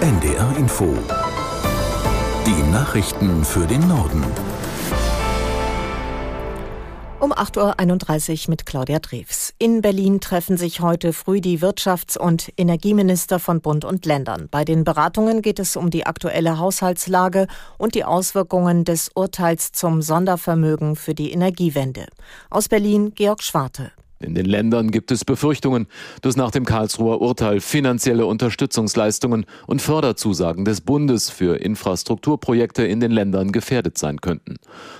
NDR Info. Die Nachrichten für den Norden. Um 8.31 Uhr mit Claudia Drews. In Berlin treffen sich heute früh die Wirtschafts- und Energieminister von Bund und Ländern. Bei den Beratungen geht es um die aktuelle Haushaltslage und die Auswirkungen des Urteils zum Sondervermögen für die Energiewende. Aus Berlin Georg Schwarte. In den Ländern gibt es Befürchtungen, dass nach dem Karlsruher Urteil finanzielle Unterstützungsleistungen und Förderzusagen des Bundes für Infrastrukturprojekte in den Ländern gefährdet sein könnten.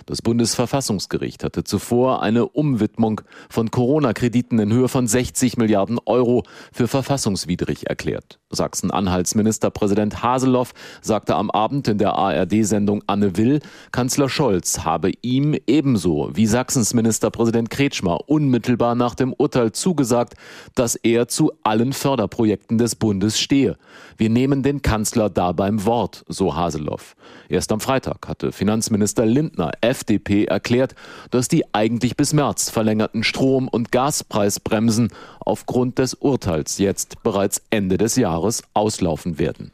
Das Bundesverfassungsgericht hatte zuvor eine Umwidmung von Corona-Krediten in Höhe von 60 Milliarden Euro für verfassungswidrig erklärt. Sachsen-Anhalts Ministerpräsident Haseloff sagte am Abend in der ARD-Sendung Anne Will, Kanzler Scholz habe ihm ebenso wie Sachsens Ministerpräsident Kretschmer unmittelbar nach dem Urteil zugesagt, dass er zu allen Förderprojekten des Bundes stehe. Wir nehmen den Kanzler da beim Wort, so Haseloff. Erst am Freitag hatte Finanzminister Lindner, FDP, erklärt, dass die eigentlich bis März verlängerten Strom- und Gaspreisbremsen aufgrund des Urteils jetzt bereits Ende des Jahres auslaufen werden.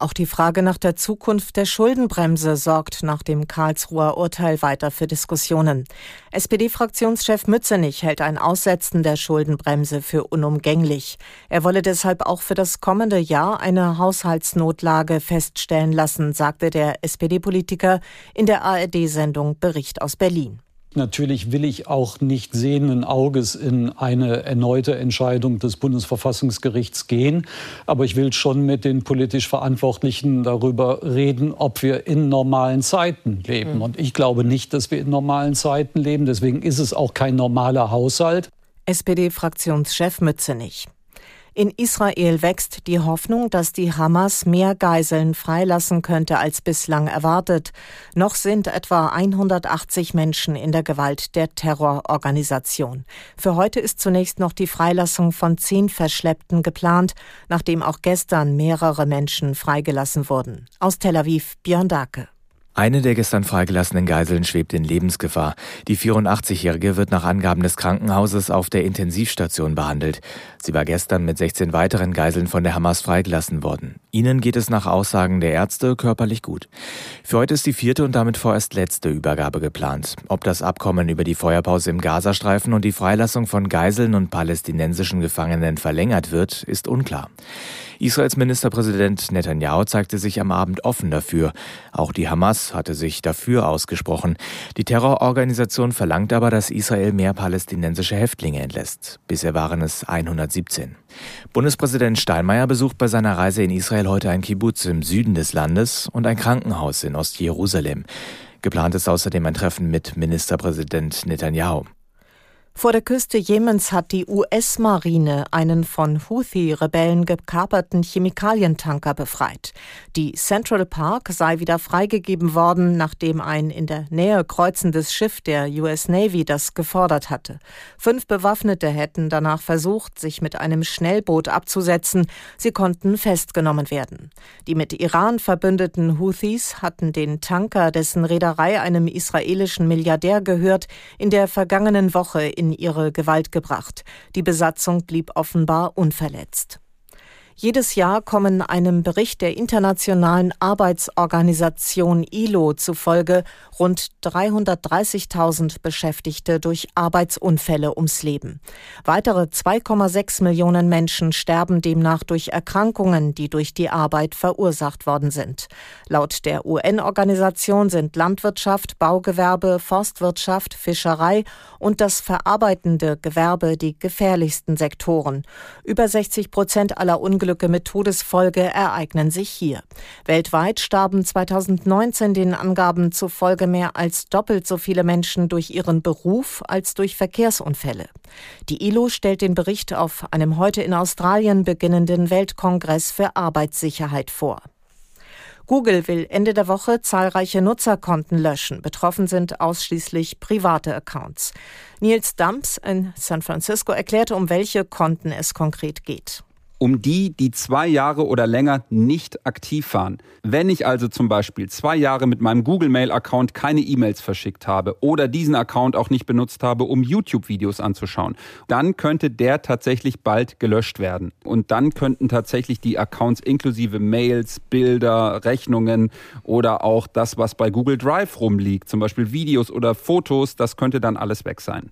Auch die Frage nach der Zukunft der Schuldenbremse sorgt nach dem Karlsruher Urteil weiter für Diskussionen. SPD-Fraktionschef Mützenich hält ein Aussetzen der Schuldenbremse für unumgänglich. Er wolle deshalb auch für das kommende Jahr eine Haushaltsnotlage feststellen lassen, sagte der SPD-Politiker in der ARD-Sendung Bericht aus Berlin. Natürlich will ich auch nicht sehenden Auges in eine erneute Entscheidung des Bundesverfassungsgerichts gehen. Aber ich will schon mit den politisch Verantwortlichen darüber reden, ob wir in normalen Zeiten leben. Mhm. Und ich glaube nicht, dass wir in normalen Zeiten leben. Deswegen ist es auch kein normaler Haushalt. SPD-Fraktionschef Mützenich. In Israel wächst die Hoffnung, dass die Hamas mehr Geiseln freilassen könnte als bislang erwartet. Noch sind etwa 180 Menschen in der Gewalt der Terrororganisation. Für heute ist zunächst noch die Freilassung von zehn Verschleppten geplant, nachdem auch gestern mehrere Menschen freigelassen wurden. Aus Tel Aviv Björn Dake. Eine der gestern freigelassenen Geiseln schwebt in Lebensgefahr. Die 84-Jährige wird nach Angaben des Krankenhauses auf der Intensivstation behandelt. Sie war gestern mit 16 weiteren Geiseln von der Hamas freigelassen worden. Ihnen geht es nach Aussagen der Ärzte körperlich gut. Für heute ist die vierte und damit vorerst letzte Übergabe geplant. Ob das Abkommen über die Feuerpause im Gazastreifen und die Freilassung von Geiseln und palästinensischen Gefangenen verlängert wird, ist unklar. Israels Ministerpräsident Netanyahu zeigte sich am Abend offen dafür. Auch die Hamas hatte sich dafür ausgesprochen. Die Terrororganisation verlangt aber, dass Israel mehr palästinensische Häftlinge entlässt. Bisher waren es 117. Bundespräsident Steinmeier besucht bei seiner Reise in Israel heute ein Kibbutz im Süden des Landes und ein Krankenhaus in Ostjerusalem. Geplant ist außerdem ein Treffen mit Ministerpräsident Netanyahu. Vor der Küste Jemens hat die US-Marine einen von Houthi-Rebellen gekaperten Chemikalientanker befreit. Die Central Park sei wieder freigegeben worden, nachdem ein in der Nähe kreuzendes Schiff der US Navy das gefordert hatte. Fünf Bewaffnete hätten danach versucht, sich mit einem Schnellboot abzusetzen. Sie konnten festgenommen werden. Die mit Iran verbündeten Houthis hatten den Tanker, dessen Reederei einem israelischen Milliardär gehört, in der vergangenen Woche in ihre Gewalt gebracht. Die Besatzung blieb offenbar unverletzt. Jedes Jahr kommen einem Bericht der Internationalen Arbeitsorganisation ILO zufolge rund 330.000 Beschäftigte durch Arbeitsunfälle ums Leben. Weitere 2,6 Millionen Menschen sterben demnach durch Erkrankungen, die durch die Arbeit verursacht worden sind. Laut der UN-Organisation sind Landwirtschaft, Baugewerbe, Forstwirtschaft, Fischerei und das verarbeitende Gewerbe die gefährlichsten Sektoren. Über 60 Prozent aller Unglücke Unglücke mit Todesfolge ereignen sich hier. Weltweit starben 2019 den Angaben zufolge mehr als doppelt so viele Menschen durch ihren Beruf als durch Verkehrsunfälle. Die ILO stellt den Bericht auf einem heute in Australien beginnenden Weltkongress für Arbeitssicherheit vor. Google will Ende der Woche zahlreiche Nutzerkonten löschen. Betroffen sind ausschließlich private Accounts. Niels Dumps in San Francisco erklärte, um welche Konten es konkret geht. Um die, die zwei Jahre oder länger nicht aktiv waren. Wenn ich also zum Beispiel zwei Jahre mit meinem Google Mail-Account keine E-Mails verschickt habe oder diesen Account auch nicht benutzt habe, um YouTube-Videos anzuschauen, dann könnte der tatsächlich bald gelöscht werden. Und dann könnten tatsächlich die Accounts inklusive Mails, Bilder, Rechnungen oder auch das, was bei Google Drive rumliegt, zum Beispiel Videos oder Fotos, das könnte dann alles weg sein.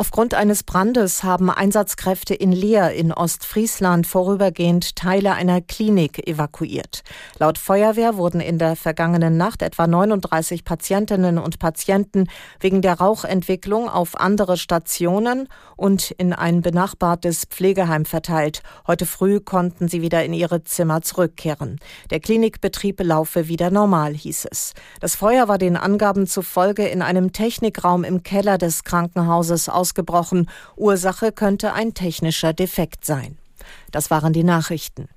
Aufgrund eines Brandes haben Einsatzkräfte in Leer in Ostfriesland vorübergehend Teile einer Klinik evakuiert. Laut Feuerwehr wurden in der vergangenen Nacht etwa 39 Patientinnen und Patienten wegen der Rauchentwicklung auf andere Stationen und in ein benachbartes Pflegeheim verteilt. Heute früh konnten sie wieder in ihre Zimmer zurückkehren. Der Klinikbetrieb laufe wieder normal, hieß es. Das Feuer war den Angaben zufolge in einem Technikraum im Keller des Krankenhauses ausgebrochen. Ursache könnte ein technischer Defekt sein. Das waren die Nachrichten.